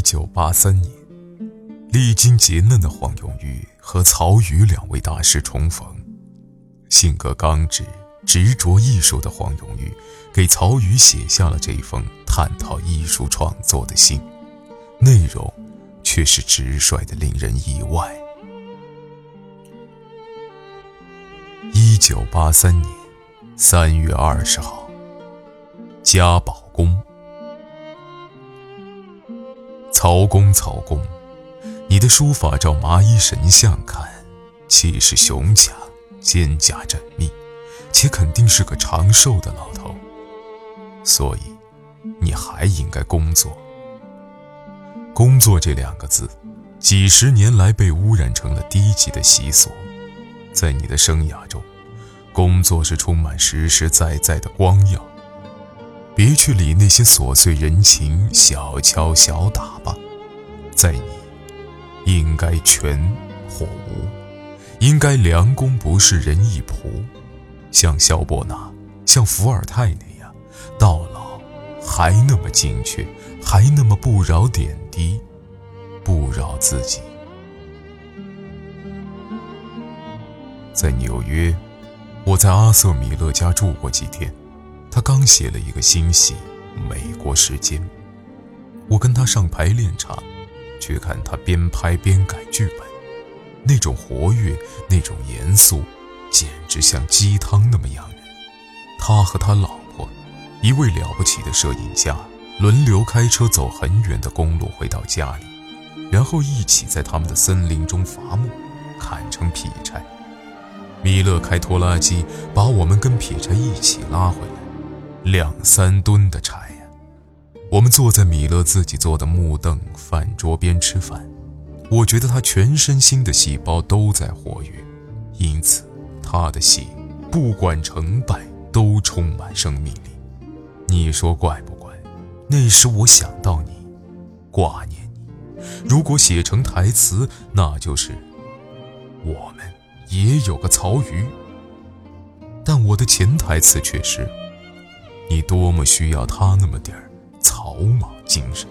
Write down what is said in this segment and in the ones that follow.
一九八三年，历经劫难的黄永玉和曹禺两位大师重逢。性格刚直、执着艺术的黄永玉，给曹禺写下了这封探讨艺术创作的信，内容却是直率的，令人意外。一九八三年三月二十号，嘉宝宫。曹公，曹公，你的书法照麻衣神像看，气势雄强，肩胛缜密，且肯定是个长寿的老头。所以，你还应该工作。工作这两个字，几十年来被污染成了低级的习俗。在你的生涯中，工作是充满实实在在的光耀。别去理那些琐碎人情、小敲小打吧，在你，应该全或无，应该良工不是人义仆，像萧伯纳、像伏尔泰那样，到老还那么精确，还那么不饶点滴，不饶自己。在纽约，我在阿瑟·米勒家住过几天。他刚写了一个新戏《美国时间》，我跟他上排练场，去看他边拍边改剧本，那种活跃，那种严肃，简直像鸡汤那么养人。他和他老婆，一位了不起的摄影家，轮流开车走很远的公路回到家里，然后一起在他们的森林中伐木，砍成劈柴。米勒开拖拉机把我们跟劈柴一起拉回来。两三吨的柴呀！我们坐在米勒自己做的木凳饭桌边吃饭，我觉得他全身心的细胞都在活跃，因此他的戏不管成败都充满生命力。你说怪不怪？那时我想到你，挂念你。如果写成台词，那就是我们也有个曹禺。但我的潜台词却是。你多么需要他那么点儿草莽精神！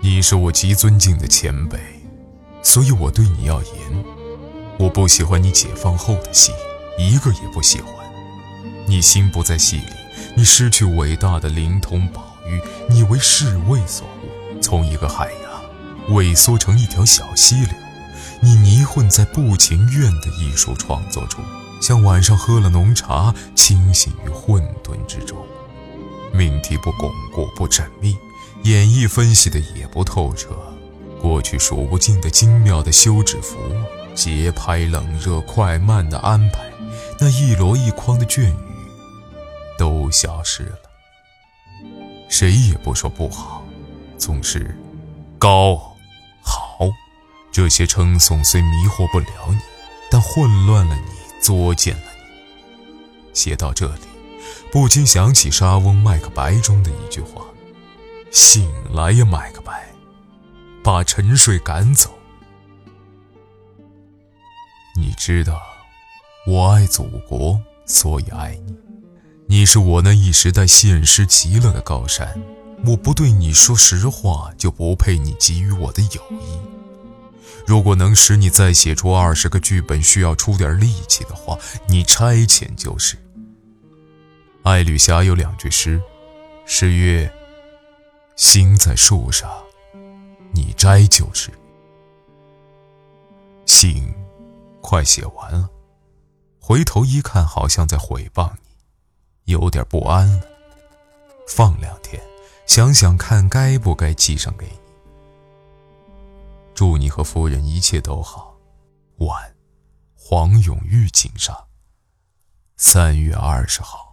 你是我极尊敬的前辈，所以我对你要严。我不喜欢你解放后的戏，一个也不喜欢。你心不在戏里，你失去伟大的灵通宝玉，你为侍卫所误，从一个海洋萎缩成一条小溪流，你泥混在不情愿的艺术创作中。像晚上喝了浓茶，清醒于混沌之中，命题不巩固不缜密，演绎分析的也不透彻，过去数不尽的精妙的休止符，节拍冷热快慢的安排，那一箩一筐的隽语，都消失了。谁也不说不好，总是高好，这些称颂虽迷惑不了你，但混乱了你。作践了你。写到这里，不禁想起莎翁《麦克白》中的一句话：“醒来呀，麦克白，把沉睡赶走。”你知道，我爱祖国，所以爱你。你是我那一时代现实极乐的高山，我不对你说实话，就不配你给予我的友谊。如果能使你再写出二十个剧本，需要出点力气的话，你差遣就是。艾吕霞有两句诗，诗曰：“心在树上，你摘就是。”信快写完了，回头一看，好像在毁谤你，有点不安了。放两天，想想看，该不该寄上给你。祝你和夫人一切都好。晚，黄永玉井上。三月二十号。